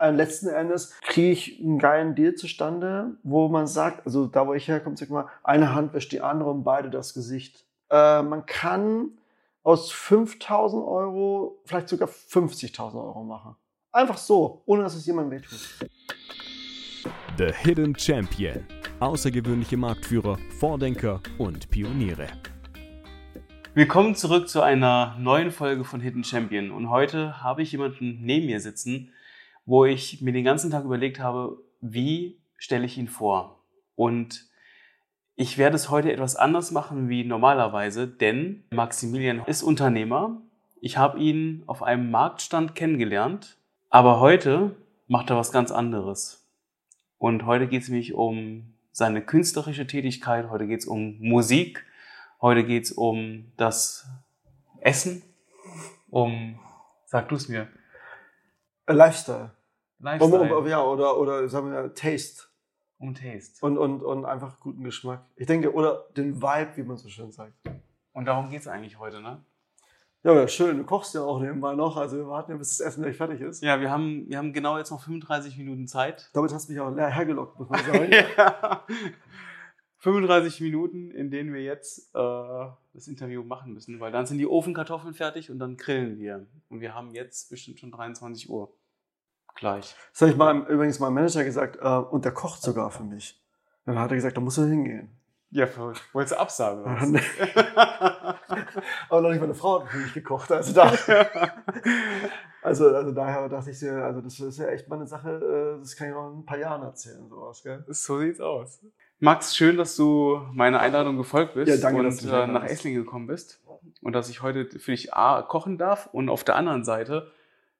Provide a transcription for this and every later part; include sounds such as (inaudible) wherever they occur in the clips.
äh, letzten Endes kriege ich einen geilen Deal zustande, wo man sagt, also da wo ich herkomme, sag mal, eine Hand wäscht die andere und beide das Gesicht. Äh, man kann aus 5000 Euro vielleicht sogar 50.000 Euro machen. Einfach so, ohne dass es jemandem wehtut. The Hidden Champion. Außergewöhnliche Marktführer, Vordenker und Pioniere. Willkommen zurück zu einer neuen Folge von Hidden Champion. Und heute habe ich jemanden neben mir sitzen, wo ich mir den ganzen Tag überlegt habe, wie stelle ich ihn vor? Und ich werde es heute etwas anders machen wie normalerweise, denn Maximilian ist Unternehmer. Ich habe ihn auf einem Marktstand kennengelernt, aber heute macht er was ganz anderes. Und heute geht es nämlich um seine künstlerische Tätigkeit, heute geht es um Musik Heute geht es um das Essen, um, sag du es mir. A Lifestyle. Lifestyle. Um, um, ja, oder, oder sagen wir Taste. Um Taste. Und, und, und einfach guten Geschmack. Ich denke, oder den Vibe, wie man so schön sagt. Und darum geht es eigentlich heute, ne? Ja, ja, schön. Du kochst ja auch nebenbei noch. Also wir warten ja, bis das Essen gleich fertig ist. Ja, wir haben, wir haben genau jetzt noch 35 Minuten Zeit. Damit hast du mich auch leer hergelockt, muss man (laughs) sagen. ja. 35 Minuten, in denen wir jetzt äh, das Interview machen müssen, weil dann sind die Ofenkartoffeln fertig und dann grillen wir. Und wir haben jetzt bestimmt schon 23 Uhr. Gleich. Das habe ich mal, übrigens meinem Manager gesagt, äh, und der kocht sogar für mich. Dann hat er gesagt, da musst du hingehen. Ja, wolltest du absagen? (laughs) Aber noch nicht meine Frau hat für mich gekocht. Also, da, (laughs) also, also daher dachte ich, also das ist ja echt mal eine Sache, äh, das kann ich noch in ein paar Jahren erzählen. Sowas, gell? So sieht's aus. Max, schön, dass du meiner Einladung gefolgt bist ja, danke, und äh, nach Esslingen gekommen bist und dass ich heute für dich A, kochen darf und auf der anderen Seite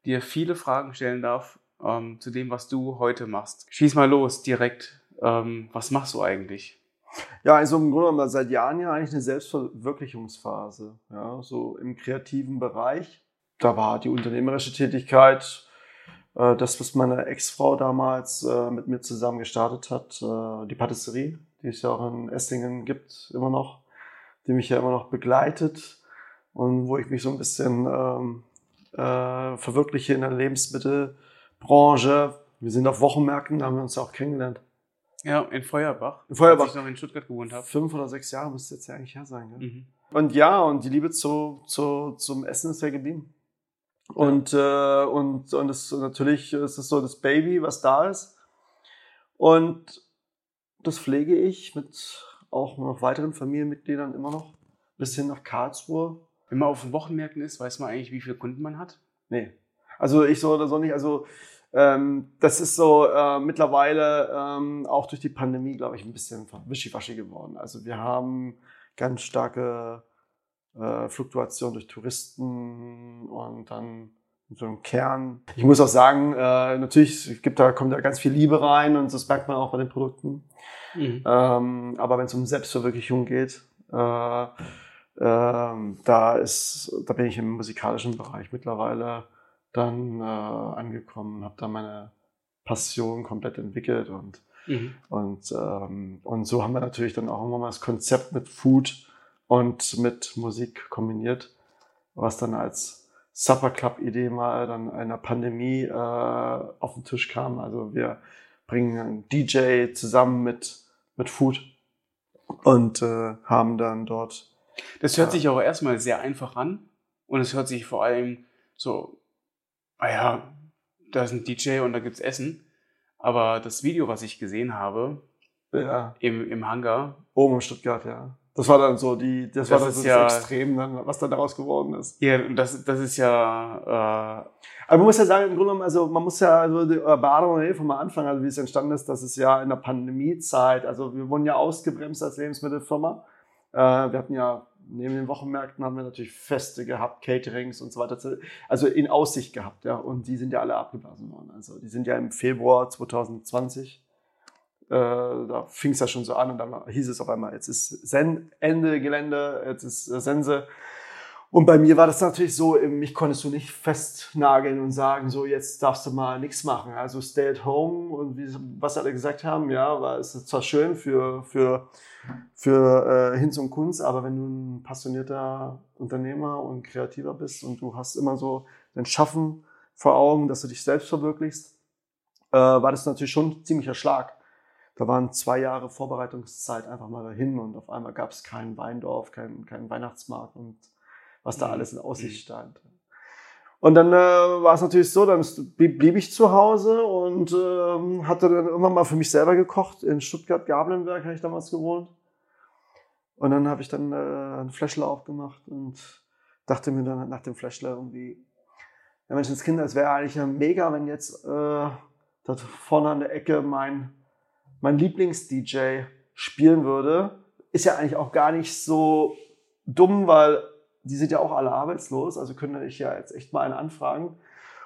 dir viele Fragen stellen darf ähm, zu dem, was du heute machst. Schieß mal los, direkt. Ähm, was machst du eigentlich? Ja, also im Grunde genommen seit Jahren ja eigentlich eine Selbstverwirklichungsphase. Ja, so im kreativen Bereich. Da war die unternehmerische Tätigkeit äh, das, was meine Ex-Frau damals äh, mit mir zusammen gestartet hat, äh, die Patisserie, die es ja auch in Esslingen gibt, immer noch, die mich ja immer noch begleitet und wo ich mich so ein bisschen ähm, äh, verwirkliche in der Lebensmittelbranche. Wir sind auf Wochenmärkten, da haben wir uns ja auch kennengelernt. Ja, in Feuerbach. In Feuerbach. Als ich noch in Stuttgart gewohnt habe. Fünf oder sechs Jahre müsste jetzt ja eigentlich her sein. Gell? Mhm. Und ja, und die Liebe zu, zu, zum Essen ist ja geblieben. Und, äh, und, und das, natürlich ist es so das Baby, was da ist. Und das pflege ich mit auch noch weiteren Familienmitgliedern immer noch bis hin nach Karlsruhe. Wenn man auf den Wochenmärkten ist, weiß man eigentlich, wie viele Kunden man hat? Nee. Also ich so oder so nicht. Also ähm, das ist so äh, mittlerweile ähm, auch durch die Pandemie, glaube ich, ein bisschen wischiwaschi geworden. Also wir haben ganz starke äh, Fluktuation durch Touristen und dann so ein Kern. Ich muss auch sagen, äh, natürlich gibt da, kommt da ganz viel Liebe rein und das merkt man auch bei den Produkten. Mhm. Ähm, aber wenn es um Selbstverwirklichung geht, äh, äh, da ist, da bin ich im musikalischen Bereich mittlerweile dann äh, angekommen, habe da meine Passion komplett entwickelt und mhm. und ähm, und so haben wir natürlich dann auch immer mal das Konzept mit Food und mit Musik kombiniert, was dann als Supper Club Idee mal dann einer Pandemie äh, auf den Tisch kam. Also wir bringen einen DJ zusammen mit mit Food und äh, haben dann dort. Das hört äh, sich auch erstmal sehr einfach an und es hört sich vor allem so, ah da ist ein DJ und da gibt's Essen. Aber das Video, was ich gesehen habe, ja. im, im Hangar. Oben in Stuttgart, ja. Das war dann so die, das, das war dann so ja, das Extrem, dann, was dann daraus geworden ist. Ja, das, das ist ja. Äh aber man muss ja sagen, im Grunde genommen, also man muss ja, also die, bei Adam und Eva mal anfangen, also wie es entstanden ist, dass es ja in der Pandemiezeit, also wir wurden ja ausgebremst als Lebensmittelfirma. Äh, wir hatten ja neben den Wochenmärkten haben wir natürlich Feste gehabt, Caterings und so weiter, also in Aussicht gehabt, ja. Und die sind ja alle abgeblasen worden. Also die sind ja im Februar 2020 äh, da fing es ja schon so an und dann hieß es auf einmal, jetzt ist Sen Ende Gelände, jetzt ist äh, Sense. Und bei mir war das natürlich so, mich konntest du nicht festnageln und sagen, so jetzt darfst du mal nichts machen. Also stay at home und wie, was alle gesagt haben, ja, war es zwar schön für, für, für äh, Hinz und Kunst, aber wenn du ein passionierter Unternehmer und Kreativer bist und du hast immer so dein Schaffen vor Augen, dass du dich selbst verwirklichst, äh, war das natürlich schon ein ziemlicher Schlag. Da waren zwei Jahre Vorbereitungszeit einfach mal dahin und auf einmal gab es keinen Weindorf, keinen, keinen Weihnachtsmarkt und was da Mhm. alles in Aussicht stand. Und dann äh, war es natürlich so, dann blieb, ich zu Hause und ähm, hatte dann irgendwann mal für mich selber gekocht. In Stuttgart-Gablenberg habe ich damals gewohnt. Und dann habe ich dann äh, einen Fläschler aufgemacht und dachte mir dann nach dem Fläschler irgendwie, ja Kind, das wäre eigentlich ja mega, wenn jetzt äh, da vorne an der Ecke mein, mein Lieblings-DJ spielen würde. Ist ja eigentlich auch gar nicht so dumm, weil die sind ja auch alle arbeitslos, also könnte ich ja jetzt echt mal einen anfragen,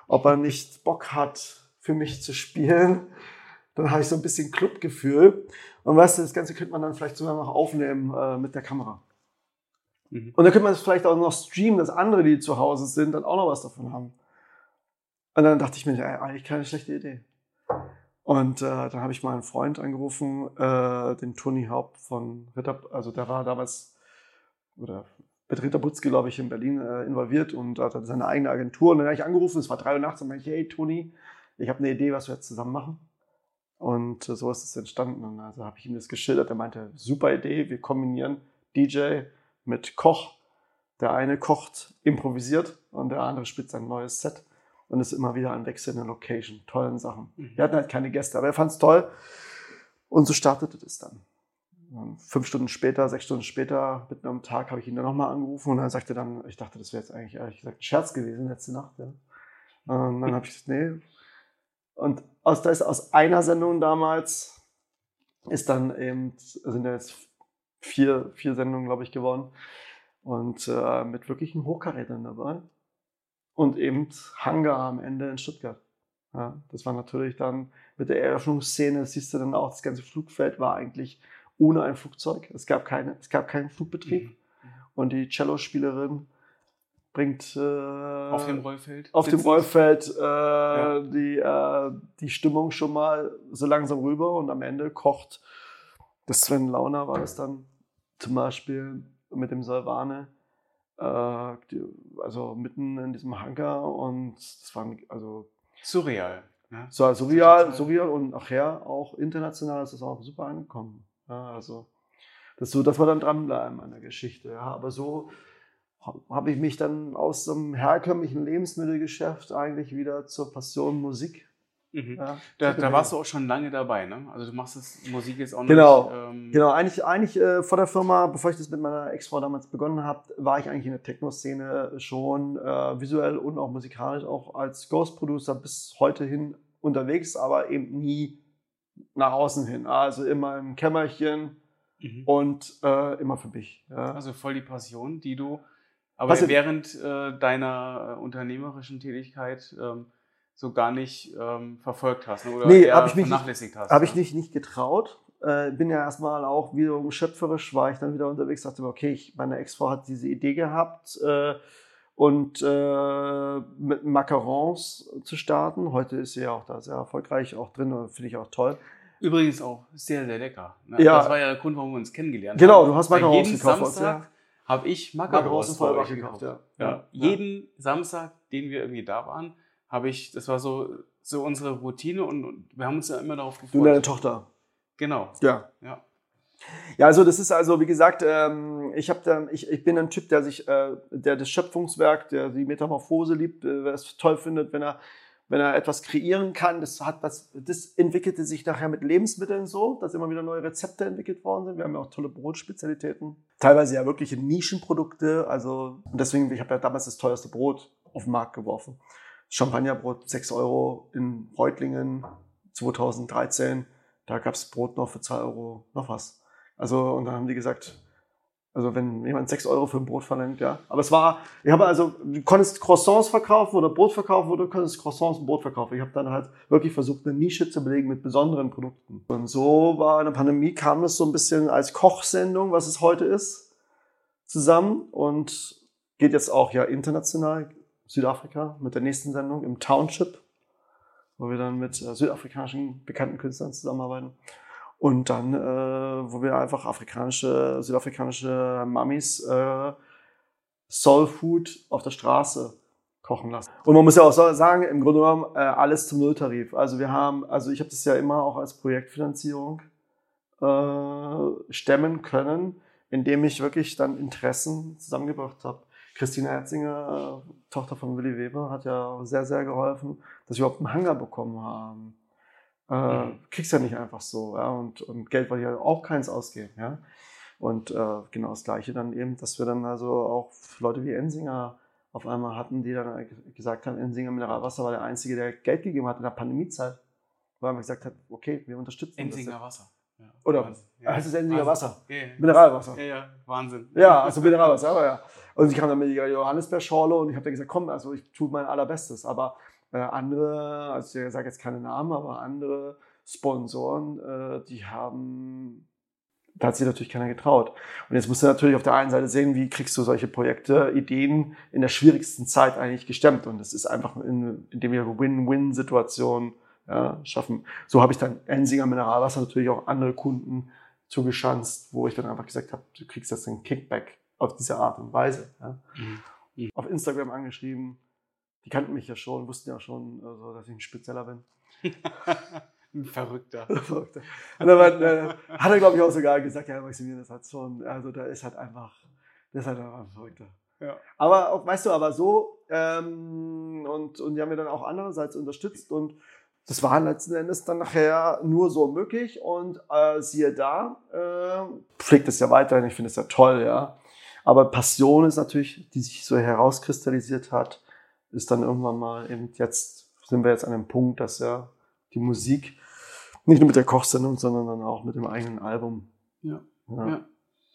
ob er nicht Bock hat, für mich zu spielen. Dann habe ich so ein bisschen Clubgefühl. Und weißt du, das Ganze könnte man dann vielleicht sogar noch aufnehmen äh, mit der Kamera. Mhm. Und dann könnte man es vielleicht auch noch streamen, dass andere, die zu Hause sind, dann auch noch was davon haben. Und dann dachte ich mir, eigentlich keine schlechte Idee. Und äh, dann habe ich mal einen Freund angerufen, äh, den Toni Haupt von Ritter, also der war damals, oder mit Ritter Butzke, glaube ich, in Berlin äh, involviert und hat dann seine eigene Agentur. Und dann habe ich angerufen, es war drei Uhr nachts und meinte ich, hey Toni, ich habe eine Idee, was wir jetzt zusammen machen. Und äh, so ist es entstanden. Und also habe ich ihm das geschildert. Er meinte, super Idee, wir kombinieren DJ mit Koch. Der eine kocht improvisiert und der andere spielt sein neues Set und ist immer wieder an wechselnden Location, tollen Sachen. Mhm. Wir hatten halt keine Gäste, aber er fand es toll. Und so startete das dann. Fünf Stunden später, sechs Stunden später, mitten am Tag, habe ich ihn dann nochmal angerufen und er sagte dann, ich dachte, das wäre jetzt eigentlich ehrlich gesagt ein Scherz gewesen letzte Nacht. Ja. Und dann habe ich gesagt, nee. Und aus, da ist aus einer Sendung damals ist dann eben, sind jetzt vier, vier Sendungen, glaube ich, geworden. Und äh, mit wirklichen Hochkarätern dabei. Und eben Hangar am Ende in Stuttgart. Ja, das war natürlich dann mit der Eröffnungsszene, das siehst du dann auch, das ganze Flugfeld war eigentlich ohne ein Flugzeug. Es gab, keine, es gab keinen Flugbetrieb. Mhm. Und die Cello-Spielerin bringt äh, Auf dem Rollfeld. auf dem. Rollfeld äh, die, äh, die Stimmung schon mal so langsam rüber und am Ende kocht das Sven Launer war das dann zum Beispiel mit dem Salvane, äh, die, also mitten in diesem Hangar und das war also Surreal. Ne? so surreal, surreal und nachher auch international ist das auch super angekommen. Ja, also das ist so, dass wir dann dranbleiben an der Geschichte. Ja, aber so ha- habe ich mich dann aus so einem herkömmlichen Lebensmittelgeschäft eigentlich wieder zur Passion Musik. Mhm. Ja, Da, da warst du auch schon lange dabei, ne? Also du machst das Musik jetzt auch Genau. nicht. Ähm, Genau, eigentlich, eigentlich äh, vor der Firma, bevor ich das mit meiner Ex-Frau damals begonnen habe, war ich eigentlich in der Techno-Szene schon äh, visuell und auch musikalisch auch als Ghost-Producer bis heute hin unterwegs, aber eben nie nach außen hin. Also immer im Kämmerchen Mhm. und äh, immer für mich. Ja. Also voll die Passion, die du aber Was- während äh, deiner äh, unternehmerischen Tätigkeit ähm, so gar nicht ähm, verfolgt hast ne? oder Nee, eher ich mich nicht- vernachlässigt hast. Habe ich ne? nicht, nicht getraut. Äh, bin ja erstmal auch wiederum schöpferisch, war ich dann wieder unterwegs, dachte mir, okay, ich, meine Ex-Frau hat diese Idee gehabt äh, und äh, mit Macarons zu starten. Heute ist sie ja auch da sehr erfolgreich auch drin und finde ich auch toll. Übrigens auch sehr, sehr lecker. Ne? Ja. Das war ja der Grund, warum wir uns kennengelernt Genau, haben. du hast Macarons jeden gekauft, Samstag ja. habe ich Macarons Macarons gekauft, gekauft. ja. Ja. Jeden Samstag, den wir irgendwie da waren, habe ich, das war so, so unsere Routine und, und wir haben uns ja immer darauf Du und deine gefreut. Tochter. Genau. Ja. Ja. Ja, also das ist also, wie gesagt, ähm, ich, hab da, ich, ich bin ein Typ, der sich, äh, der das Schöpfungswerk, der die Metamorphose liebt, äh, wer es toll findet, wenn er, wenn er etwas kreieren kann. Das hat was, das entwickelte sich nachher mit Lebensmitteln so, dass immer wieder neue Rezepte entwickelt worden sind. Wir haben ja auch tolle Brotspezialitäten, teilweise ja wirkliche Nischenprodukte. Also und deswegen, ich habe ja damals das teuerste Brot auf den Markt geworfen. Champagnerbrot 6 Euro in Reutlingen 2013. Da gab es Brot noch für 2 Euro noch was. Also, und dann haben die gesagt, also wenn jemand 6 Euro für ein Brot verlangt, ja. Aber es war, ich habe also, du konntest Croissants verkaufen oder Brot verkaufen oder du konntest Croissants und Brot verkaufen. Ich habe dann halt wirklich versucht, eine Nische zu belegen mit besonderen Produkten. Und so war in der Pandemie, kam es so ein bisschen als Kochsendung, was es heute ist, zusammen und geht jetzt auch ja international, Südafrika, mit der nächsten Sendung im Township, wo wir dann mit äh, südafrikanischen bekannten Künstlern zusammenarbeiten. Und dann, äh, wo wir einfach afrikanische, südafrikanische Mamis äh, Soul Food auf der Straße kochen lassen. Und man muss ja auch sagen, im Grunde genommen äh, alles zum Nulltarif. Also wir haben, also ich habe das ja immer auch als Projektfinanzierung äh, stemmen können, indem ich wirklich dann Interessen zusammengebracht habe. Christine Erzinger, äh, Tochter von Willy Weber, hat ja sehr, sehr geholfen, dass wir überhaupt einen Hangar bekommen haben. Äh, mhm. Kriegst ja nicht einfach so. Ja? Und, und Geld wollte ja auch keins ausgeben. Ja? Und äh, genau das Gleiche dann eben, dass wir dann also auch Leute wie Ensinger auf einmal hatten, die dann gesagt haben, Ensinger Mineralwasser war der Einzige, der Geld gegeben hat in der Pandemiezeit. Weil man gesagt hat, okay, wir unterstützen Ensinger Wasser. Ja. Oder ja. heißt es Ensinger Wasser? Ja, Mineralwasser. Ja, ja, Wahnsinn. Ja, also Mineralwasser, aber ja. Und ich kam dann mit der Johannisbeerschorle und ich habe dann gesagt, komm, also ich tue mein allerbestes. Aber äh, andere, also ich sage jetzt keine Namen, aber andere Sponsoren, äh, die haben da hat sich natürlich keiner getraut. Und jetzt musst du natürlich auf der einen Seite sehen, wie kriegst du solche Projekte, Ideen in der schwierigsten Zeit eigentlich gestemmt. Und das ist einfach, in, indem wir Win-Win-Situationen ja, schaffen. So habe ich dann Ensinger Mineralwasser natürlich auch andere Kunden zugeschanzt, wo ich dann einfach gesagt habe, du kriegst jetzt einen Kickback auf diese Art und Weise. Ja. Mhm. Auf Instagram angeschrieben. Die kannten mich ja schon, wussten ja schon, also, dass ich ein Spezieller bin. (laughs) Ein Verrückter. (laughs) Verrückter. Und dann äh, hat er, glaube ich, auch sogar gesagt, ja, Maximilian, das hat schon, also da ist halt einfach, das ist halt einfach ein Verrückter. Ja. Aber auch, weißt du, aber so, ähm, und, und die haben mir dann auch andererseits unterstützt und das war letzten Endes dann nachher nur so möglich und äh, siehe da, äh, pflegt es ja weiterhin, ich finde es ja toll, ja. Aber Passion ist natürlich, die sich so herauskristallisiert hat, ist dann irgendwann mal eben jetzt, sind wir jetzt an dem Punkt, dass ja die Musik nicht nur mit der Kochsendung, sondern dann auch mit dem eigenen Album ja. Ja, ja.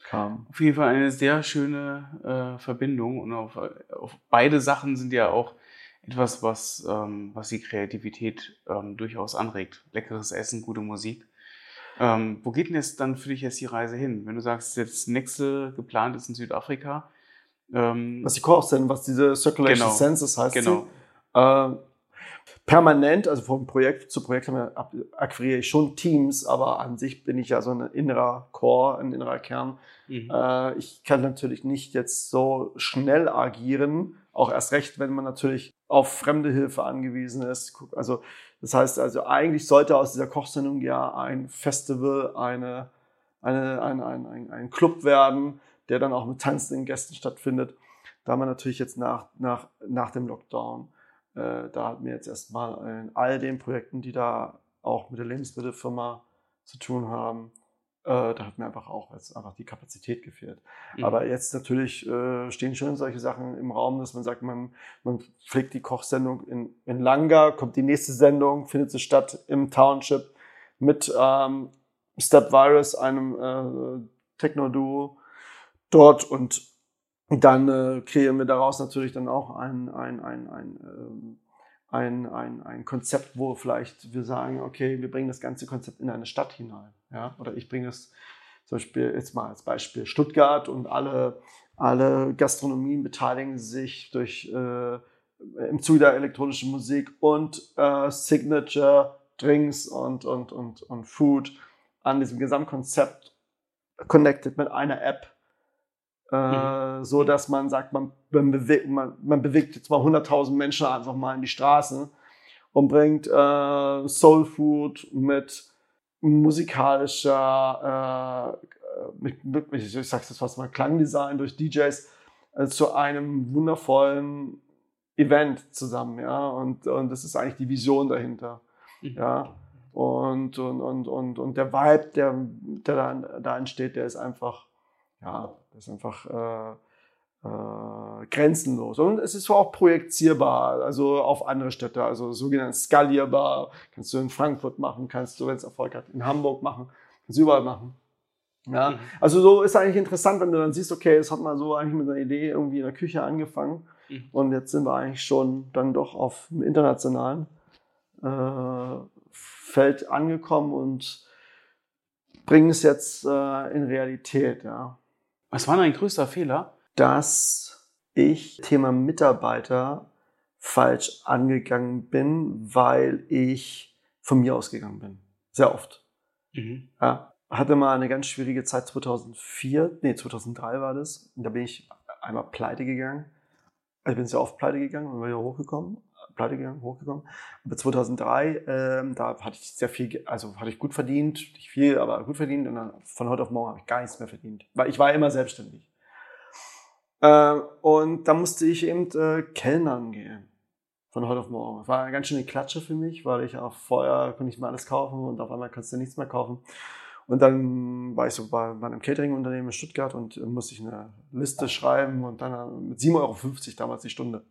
kam. Auf jeden Fall eine sehr schöne äh, Verbindung und auf, auf, beide Sachen sind ja auch etwas, was, ähm, was die Kreativität ähm, durchaus anregt. Leckeres Essen, gute Musik. Ähm, wo geht denn jetzt dann für dich jetzt die Reise hin? Wenn du sagst, jetzt nächste geplant ist in Südafrika. Ähm, was die Kochsendung, was diese Circulation genau, Senses heißt. Genau. Äh, permanent, also vom Projekt zu Projekt akquiriere ich schon Teams, aber an sich bin ich ja so ein innerer Core, ein innerer Kern. Mhm. Äh, ich kann natürlich nicht jetzt so schnell agieren, auch erst recht, wenn man natürlich auf fremde Hilfe angewiesen ist. Also das heißt also eigentlich sollte aus dieser Kochsendung ja ein Festival, eine, eine, ein, ein, ein, ein Club werden, der dann auch mit tanzenden Gästen stattfindet. Da man natürlich jetzt nach, nach, nach dem Lockdown äh, da hat mir jetzt erstmal in all den Projekten, die da auch mit der Lebensmittelfirma zu tun haben, äh, da hat mir einfach auch jetzt einfach die Kapazität gefehlt. Mhm. Aber jetzt natürlich äh, stehen schon solche Sachen im Raum, dass man sagt, man, man pflegt die Kochsendung in, in Langa, kommt die nächste Sendung, findet sie statt im Township mit ähm, Step Virus, einem äh, Techno-Duo dort und dann äh, kreieren wir daraus natürlich dann auch ein, ein, ein, ein, ähm, ein, ein, ein Konzept, wo vielleicht wir sagen, okay, wir bringen das ganze Konzept in eine Stadt hinein. Ja? Oder ich bringe es zum Beispiel jetzt mal als Beispiel Stuttgart und alle, alle Gastronomien beteiligen sich durch äh, im Zuge der elektronischen Musik und äh, Signature Drinks und, und, und, und Food an diesem Gesamtkonzept connected mit einer App äh, mhm. so dass man sagt, man, man, bewegt, man, man bewegt jetzt mal 100.000 Menschen einfach mal in die Straße und bringt äh, Soul Food mit musikalischer, äh, mit, mit, ich sag's jetzt fast mal, Klangdesign durch DJs äh, zu einem wundervollen Event zusammen, ja, und, und das ist eigentlich die Vision dahinter, mhm. ja, und, und, und, und, und der Vibe, der, der da, da entsteht, der ist einfach, ja, das ist einfach äh, äh, grenzenlos. Und es ist auch projizierbar, also auf andere Städte, also sogenannt skalierbar. Kannst du in Frankfurt machen, kannst du, wenn es Erfolg hat, in Hamburg machen, kannst du überall machen. Ja, mhm. also so ist eigentlich interessant, wenn du dann siehst, okay, es hat mal so eigentlich mit einer Idee irgendwie in der Küche angefangen mhm. und jetzt sind wir eigentlich schon dann doch auf dem internationalen äh, Feld angekommen und bringen es jetzt äh, in Realität, ja. Was war dein größter Fehler? Dass ich Thema Mitarbeiter falsch angegangen bin, weil ich von mir ausgegangen bin. Sehr oft. Mhm. Ja, hatte mal eine ganz schwierige Zeit 2004, nee, 2003 war das. Und da bin ich einmal pleite gegangen. Also ich bin sehr oft pleite gegangen und wieder hochgekommen, pleite gegangen, hochgekommen. Aber 2003, ähm, da hatte ich sehr viel, also hatte ich gut verdient, nicht viel, aber gut verdient. Und dann von heute auf morgen habe ich gar nichts mehr verdient, weil ich war immer selbstständig. Äh, und da musste ich eben äh, Kellnern gehen. Von heute auf morgen. Das war eine ganz schöne Klatsche für mich, weil ich auch vorher konnte ich mir alles kaufen und auf einmal kannst du nichts mehr kaufen. Und dann war ich so bei, bei einem Catering-Unternehmen in Stuttgart und musste ich eine Liste schreiben und dann mit 7,50 Euro damals die Stunde.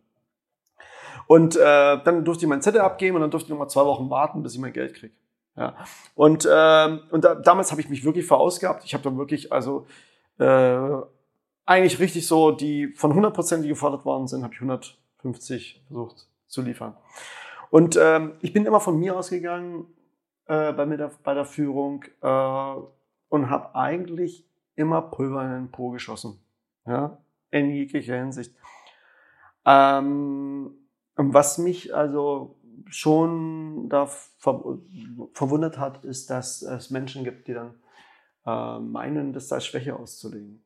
Und äh, dann durfte ich meinen Zettel abgeben und dann durfte ich nochmal zwei Wochen warten, bis ich mein Geld kriege. Ja. Und, äh, und da, damals habe ich mich wirklich verausgabt. Ich habe dann wirklich, also äh, eigentlich richtig so, die von 100%, die gefordert worden sind, habe ich 150 versucht zu liefern. Und ähm, ich bin immer von mir ausgegangen äh, bei, mir der, bei der Führung äh, und habe eigentlich immer Pulver in den Po geschossen. Ja? In jeglicher Hinsicht. Ähm, was mich also schon da ver verwundert hat, ist, dass es Menschen gibt, die dann äh, meinen, das als Schwäche auszulegen.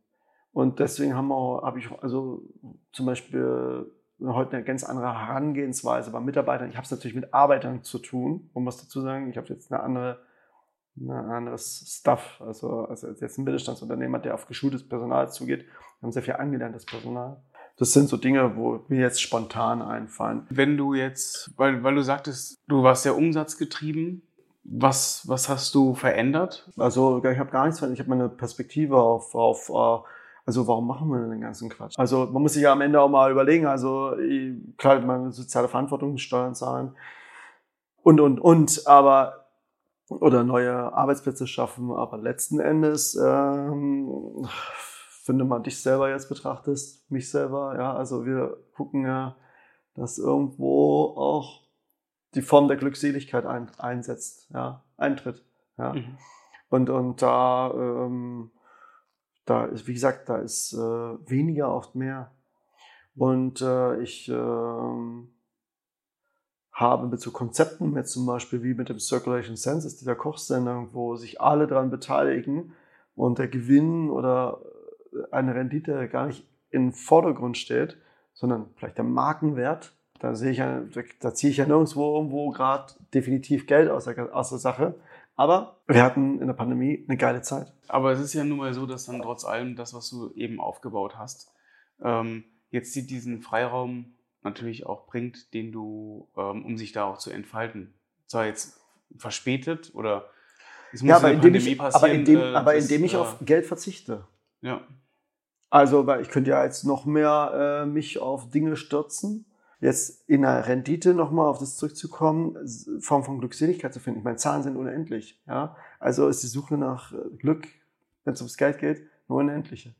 Und deswegen haben wir, habe ich also zum Beispiel heute eine ganz andere Herangehensweise bei Mitarbeitern. Ich habe es natürlich mit Arbeitern zu tun, um was dazu sagen. Ich habe jetzt eine andere, ein anderes Stuff, also, also jetzt ein Mittelstandsunternehmer, der auf geschultes Personal zugeht. Wir haben sehr viel angelerntes Personal. Das sind so Dinge, wo mir jetzt spontan einfallen. Wenn du jetzt, weil, weil du sagtest, du warst sehr umsatzgetrieben, was, was hast du verändert? Also ich habe gar nichts verändert. Ich habe meine Perspektive auf, auf uh, also warum machen wir denn den ganzen Quatsch? Also man muss sich ja am Ende auch mal überlegen, also klar, man soziale Verantwortung, Steuern zahlen und, und, und, aber oder neue Arbeitsplätze schaffen, aber letzten Endes ähm, wenn du mal dich selber jetzt betrachtest, mich selber, ja, also wir gucken ja, dass irgendwo auch die Form der Glückseligkeit ein, einsetzt, ja, eintritt, ja. Mhm. Und, und da ähm, da ist, wie gesagt, da ist äh, weniger oft mehr. Und äh, ich äh, habe mit so Konzepten, mit zum Beispiel wie mit dem Circulation Census, dieser Kochsendung, wo sich alle daran beteiligen und der Gewinn oder eine Rendite gar nicht im Vordergrund steht, sondern vielleicht der Markenwert. Da sehe ich ja, da, ziehe ich ja nirgendwo irgendwo gerade definitiv Geld aus der, aus der Sache, aber wir hatten in der Pandemie eine geile Zeit. Aber es ist ja nun mal so, dass dann trotz allem das, was du eben aufgebaut hast, ähm, jetzt diesen Freiraum natürlich auch bringt, den du, ähm, um sich da auch zu entfalten. Zwar jetzt verspätet oder es muss ja, aber, indem ich, aber indem, äh, aber das, indem ich äh, auf Geld verzichte. Ja. Also, weil ich könnte ja jetzt noch mehr äh, mich auf Dinge stürzen jetzt in der Rendite nochmal auf das zurückzukommen, Form von Glückseligkeit zu finden. Ich meine, Zahlen sind unendlich. Ja? Also ist die Suche nach äh, Glück, wenn es ums Geld geht, nur unendliche.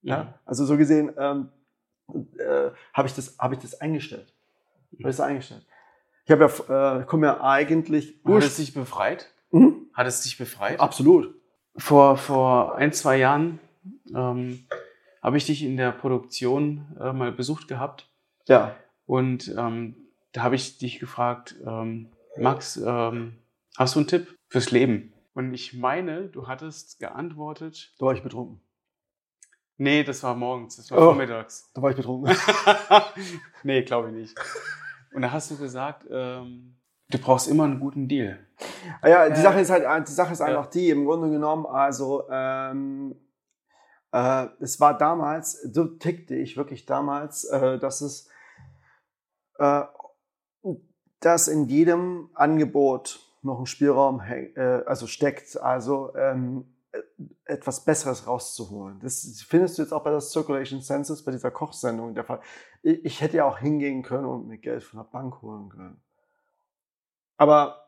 Ja? ja? Also so gesehen ähm, äh, habe ich, das, hab ich das eingestellt. Habe ich das eingestellt. Ich habe ja, äh, komme ja eigentlich. Hat es dich befreit? Mhm. Hat es dich befreit? Absolut. Vor, vor ein, zwei Jahren ähm, habe ich dich in der Produktion äh, mal besucht gehabt. Ja. Und ähm, da habe ich dich gefragt, ähm, Max, ähm, hast du einen Tipp fürs Leben? Und ich meine, du hattest geantwortet. Da war ich betrunken. Nee, das war morgens, das war oh, vormittags. Da war ich betrunken. (laughs) nee, glaube ich nicht. Und da hast du gesagt, ähm, du brauchst immer einen guten Deal. Ah ja, die äh, Sache ist halt, die Sache ist einfach die, im Grunde genommen, also ähm, äh, es war damals, so tickte ich wirklich damals, äh, dass es äh, dass in jedem Angebot noch ein Spielraum äh, also steckt, also ähm, äh, etwas Besseres rauszuholen. Das findest du jetzt auch bei der Circulation Census, bei dieser Kochsendung der Fall. Ich hätte ja auch hingehen können und mir Geld von der Bank holen können. Aber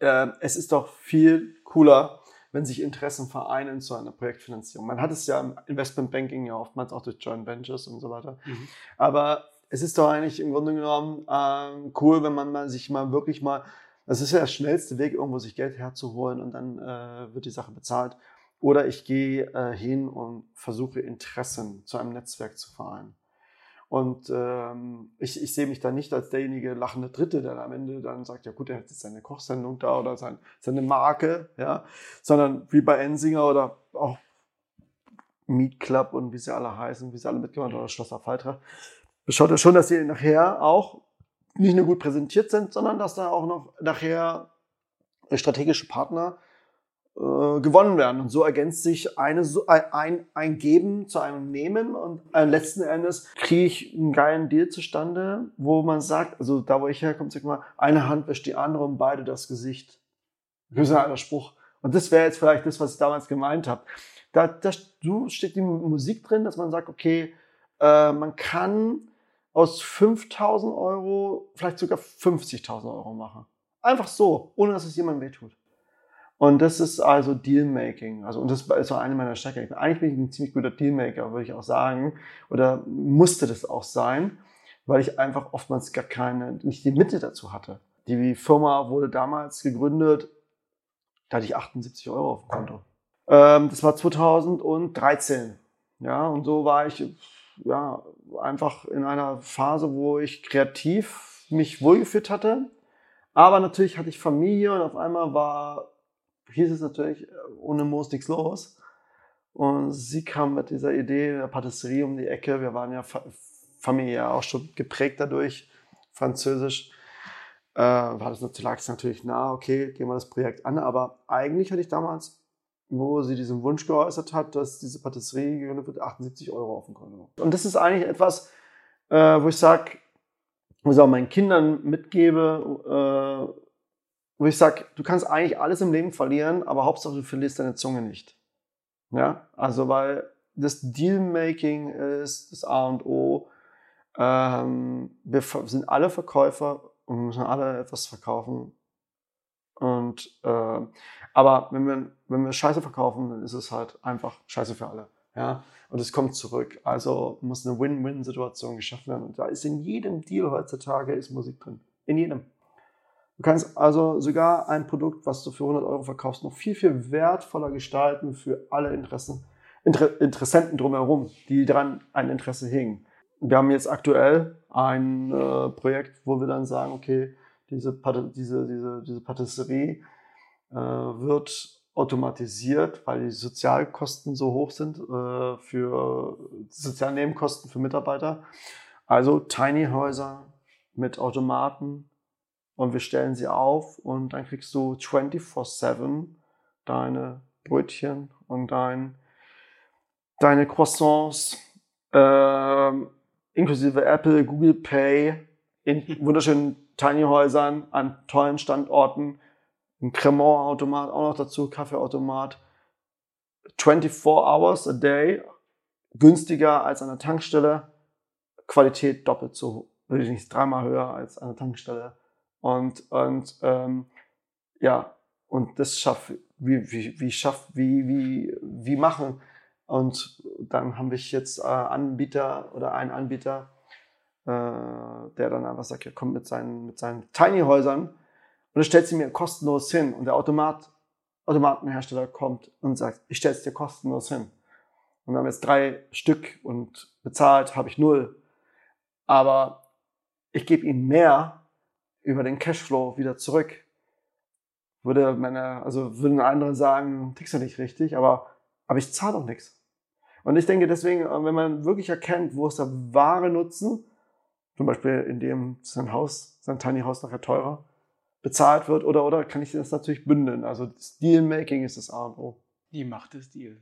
äh, es ist doch viel cooler, wenn sich Interessen vereinen zu einer Projektfinanzierung. Man hat es ja im Investmentbanking ja oftmals auch durch Joint Ventures und so weiter. Mhm. Aber es ist doch eigentlich im Grunde genommen äh, cool, wenn man mal sich mal wirklich mal, das ist ja der schnellste Weg, irgendwo sich Geld herzuholen und dann äh, wird die Sache bezahlt. Oder ich gehe äh, hin und versuche Interessen zu einem Netzwerk zu vereinen. Und ähm, ich, ich sehe mich da nicht als derjenige lachende Dritte, der am Ende dann sagt, ja gut, er hat jetzt seine Kochsendung da oder sein, seine Marke, ja, sondern wie bei Ensinger oder auch Meet Club und wie sie alle heißen, wie sie alle mitgemacht oder Schlosser Faltra, schaut er schon, dass sie nachher auch nicht nur gut präsentiert sind, sondern dass da auch noch nachher strategische Partner äh, gewonnen werden. Und so ergänzt sich eine, ein, ein Geben zu einem Nehmen und äh, letzten Endes kriege ich einen geilen Deal zustande, wo man sagt, also da wo ich herkomme, sag mal, eine Hand wäscht die andere und beide das Gesicht. Das ist ein alter Spruch. Und das wäre jetzt vielleicht das, was ich damals gemeint habe. Da, da steht die Musik drin, dass man sagt, okay, äh, man kann aus 5000 Euro vielleicht sogar 50.000 Euro machen. Einfach so, ohne dass es jemandem wehtut. Und das ist also Dealmaking. Also, und das ist auch eine meiner Stärken. Eigentlich bin ich ein ziemlich guter Dealmaker, würde ich auch sagen. Oder musste das auch sein, weil ich einfach oftmals gar keine, nicht die Mitte dazu hatte. Die Firma wurde damals gegründet, da hatte ich 78 Euro auf dem Konto. Ähm, das war 2013. Ja, und so war ich, ja, einfach in einer Phase, wo ich kreativ mich wohlgefühlt hatte. Aber natürlich hatte ich Familie und auf einmal war hieß es natürlich, äh, ohne Moos nichts los. Und sie kam mit dieser Idee der Patisserie um die Ecke. Wir waren ja familiär auch schon geprägt dadurch, französisch. Äh, war das natürlich, natürlich nah, okay, gehen wir das Projekt an. Aber eigentlich hatte ich damals, wo sie diesen Wunsch geäußert hat, dass diese Patisserie gegründet wird, 78 Euro auf dem Konto. Und das ist eigentlich etwas, äh, wo ich sage, wo ich auch meinen Kindern mitgebe, äh, wo ich sage, du kannst eigentlich alles im Leben verlieren, aber Hauptsache du verlierst deine Zunge nicht. Ja, also weil das Dealmaking ist das A und O. Ähm, wir sind alle Verkäufer und müssen alle etwas verkaufen. Und äh, aber wenn wir, wenn wir Scheiße verkaufen, dann ist es halt einfach Scheiße für alle. Ja, und es kommt zurück. Also muss eine Win-Win-Situation geschaffen werden. Und da ist in jedem Deal heutzutage ist Musik drin. In jedem. Du kannst also sogar ein Produkt, was du für 100 Euro verkaufst, noch viel, viel wertvoller gestalten für alle Interessen, Inter Interessenten drumherum, die daran ein Interesse hegen. Wir haben jetzt aktuell ein äh, Projekt, wo wir dann sagen, okay, diese, diese, diese, diese Patisserie äh, wird automatisiert, weil die Sozialkosten so hoch sind äh, für Sozialnebenkosten für Mitarbeiter. Also Tiny Häuser mit Automaten, und wir stellen sie auf und dann kriegst du 24-7 deine Brötchen und dein, deine Croissants, äh, inklusive Apple, Google Pay, in wunderschönen Tiny Häusern an tollen Standorten, ein Cremant-Automat auch noch dazu, Kaffeeautomat, 24 hours a day, günstiger als an der Tankstelle, Qualität doppelt so, würde ich nicht dreimal höher als an der Tankstelle. Und, und ähm, ja, und das schafft, wie, wie, wie schafft, wie, wie, wie machen. Und dann habe ich jetzt äh, Anbieter oder einen Anbieter, äh, der dann einfach sagt, er kommt mit seinen, mit seinen Tiny-Häusern und er stellt sie mir kostenlos hin. Und der Automat, Automatenhersteller kommt und sagt, ich stelle es dir kostenlos hin. Und wir haben jetzt drei Stück und bezahlt habe ich null. Aber ich gebe ihm mehr, über den Cashflow wieder zurück. Würde meine, also würden andere sagen, tickst du nicht richtig, aber, aber ich zahle doch nichts. Und ich denke deswegen, wenn man wirklich erkennt, wo ist der wahre Nutzen, zum Beispiel indem sein Haus, sein Tiny House nachher teurer bezahlt wird, oder, oder kann ich das natürlich bündeln. Also das Deal-Making ist das A und O. Die Macht des Deals.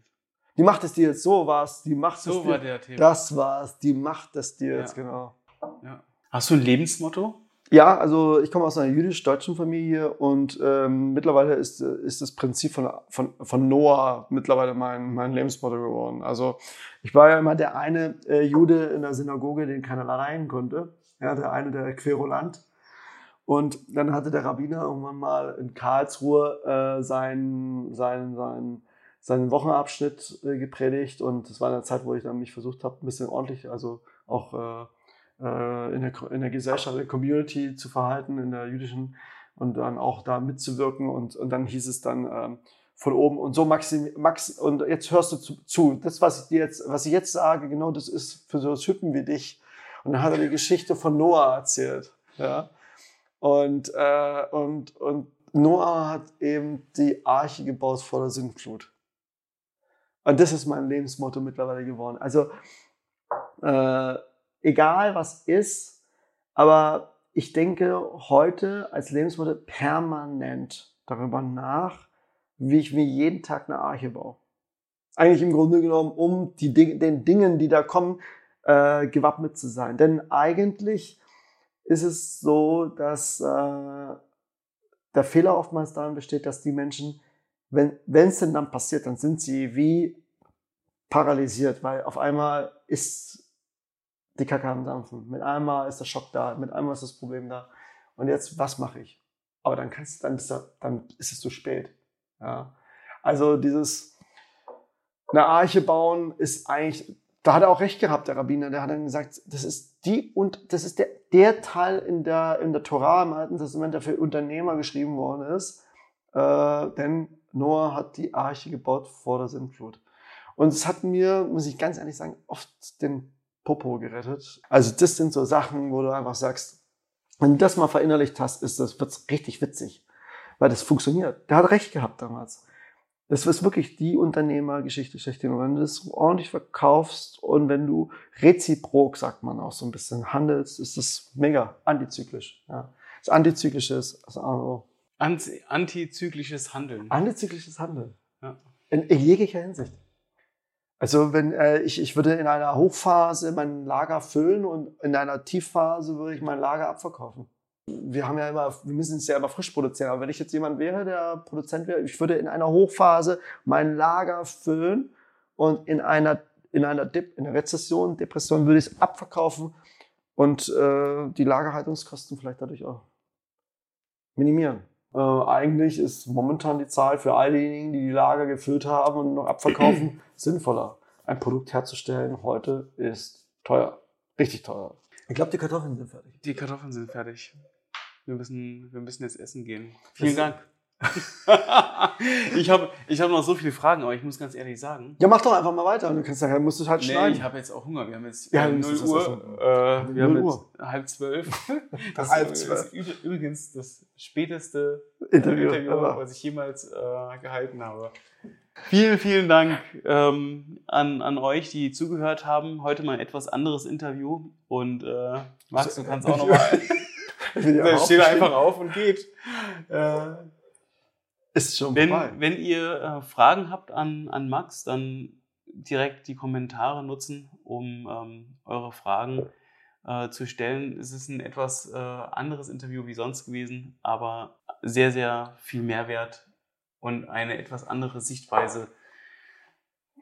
Die Macht des Deals, so war's. Die Macht so des war der Thema. Das war's. Die Macht des Deals, Ja. genau. Ja. Hast du ein Lebensmotto? Ja, also ich komme aus einer jüdisch-deutschen Familie und ähm, mittlerweile ist, ist das Prinzip von, von, von Noah mittlerweile mein, mein Lebensmotto geworden. Also ich war ja immer der eine äh, Jude in der Synagoge, den keiner rein konnte. Ja, der eine, der Querulant. Und dann hatte der Rabbiner irgendwann mal in Karlsruhe äh, seinen, seinen, seinen, seinen Wochenabschnitt äh, gepredigt. Und das war eine Zeit, wo ich dann mich versucht habe, ein bisschen ordentlich, also auch äh, äh, in, der, in der Gesellschaft, in der Community zu verhalten, in der jüdischen und dann auch da mitzuwirken. Und, und dann hieß es dann ähm, von oben und so Maxim, Max, und jetzt hörst du zu, zu. Das, was ich dir jetzt, was ich jetzt sage, genau das ist für so Typen wie dich. Und dann hat er die Geschichte von Noah erzählt. Ja. Und, äh, und, und Noah hat eben die Arche gebaut vor der Sintflut. Und das ist mein Lebensmotto mittlerweile geworden. Also, äh, egal was ist, aber ich denke heute als Lebensmittel permanent darüber nach, wie ich mir jeden Tag eine Arche baue. Eigentlich im Grunde genommen, um die, den Dingen, die da kommen, äh, gewappnet zu sein. Denn eigentlich ist es so, dass äh, der Fehler oftmals darin besteht, dass die Menschen, wenn es denn dann passiert, dann sind sie wie paralysiert, weil auf einmal ist die Kacke am Dampfen. Mit einmal ist der Schock da, mit einmal ist das Problem da. Und jetzt, was mache ich? Aber dann kannst dann, bist du, dann ist es zu spät. Ja. Also dieses eine Arche bauen ist eigentlich, da hat er auch recht gehabt, der Rabbiner, der hat dann gesagt, das ist die und das ist der, der Teil in der, in der Torah im Alten Testament, der für Unternehmer geschrieben worden ist. Äh, denn Noah hat die Arche gebaut vor der Sintflut. Und es hat mir, muss ich ganz ehrlich sagen, oft den Popo gerettet. Also das sind so Sachen, wo du einfach sagst, wenn du das mal verinnerlicht hast, ist das wird's richtig witzig, weil das funktioniert. Der hat recht gehabt damals. Das ist wirklich die Unternehmergeschichte schlechthin. Und wenn du das ordentlich verkaufst und wenn du reziprok, sagt man auch so ein bisschen, handelst, ist das mega antizyklisch. Ja. Das Antizyklische ist also Anti antizyklisches Handeln. Antizyklisches Handeln. Ja. In jeglicher Hinsicht. Also wenn äh, ich, ich würde in einer Hochphase mein Lager füllen und in einer Tiefphase würde ich mein Lager abverkaufen wir haben ja immer, wir müssen es ja immer frisch produzieren. Aber wenn ich jetzt jemand wäre, der Produzent wäre, ich würde in einer Hochphase mein Lager füllen und in einer, in einer, Dip, in einer Rezession, Depression würde ich es abverkaufen und äh, die Lagerhaltungskosten vielleicht dadurch auch minimieren. Äh, eigentlich ist momentan die Zahl für all diejenigen, die die Lager gefüllt haben und noch abverkaufen, (clears throat) sinnvoller. Ein Produkt herzustellen heute ist teuer, richtig teuer. Ich glaube, die Kartoffeln sind fertig. Die Kartoffeln sind fertig. Wir müssen, wir müssen jetzt essen gehen. Vielen das Dank. (laughs) ich habe ich hab noch so viele Fragen, aber ich muss ganz ehrlich sagen. Ja, mach doch einfach mal weiter. Du kannst sagen, musst du halt nee, schneiden. ich habe jetzt auch Hunger. Wir haben jetzt ja, äh, 0 Uhr. Äh, wir 0 haben Uhr. jetzt halb zwölf. (laughs) Das halb zwölf. ist übrigens das späteste Interview, Interview was ich jemals äh, gehalten habe. Vielen, vielen Dank ähm, an, an euch, die zugehört haben. Heute mal ein etwas anderes Interview. Und äh, Max, du kannst auch nochmal. (laughs) Steht einfach auf und geht. Äh, ist schon wenn, vorbei. Wenn ihr äh, Fragen habt an, an Max, dann direkt die Kommentare nutzen, um ähm, eure Fragen äh, zu stellen. Es ist ein etwas äh, anderes Interview wie sonst gewesen, aber sehr, sehr viel Mehrwert und eine etwas andere Sichtweise.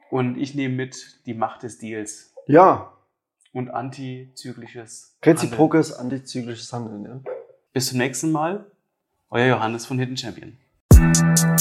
Und ich nehme mit die Macht des Deals. Ja. Und antizyklisches Reziprokes antizyklisches Handeln, ja. Bis zum nächsten Mal. Euer Johannes von Hidden Champion. Thank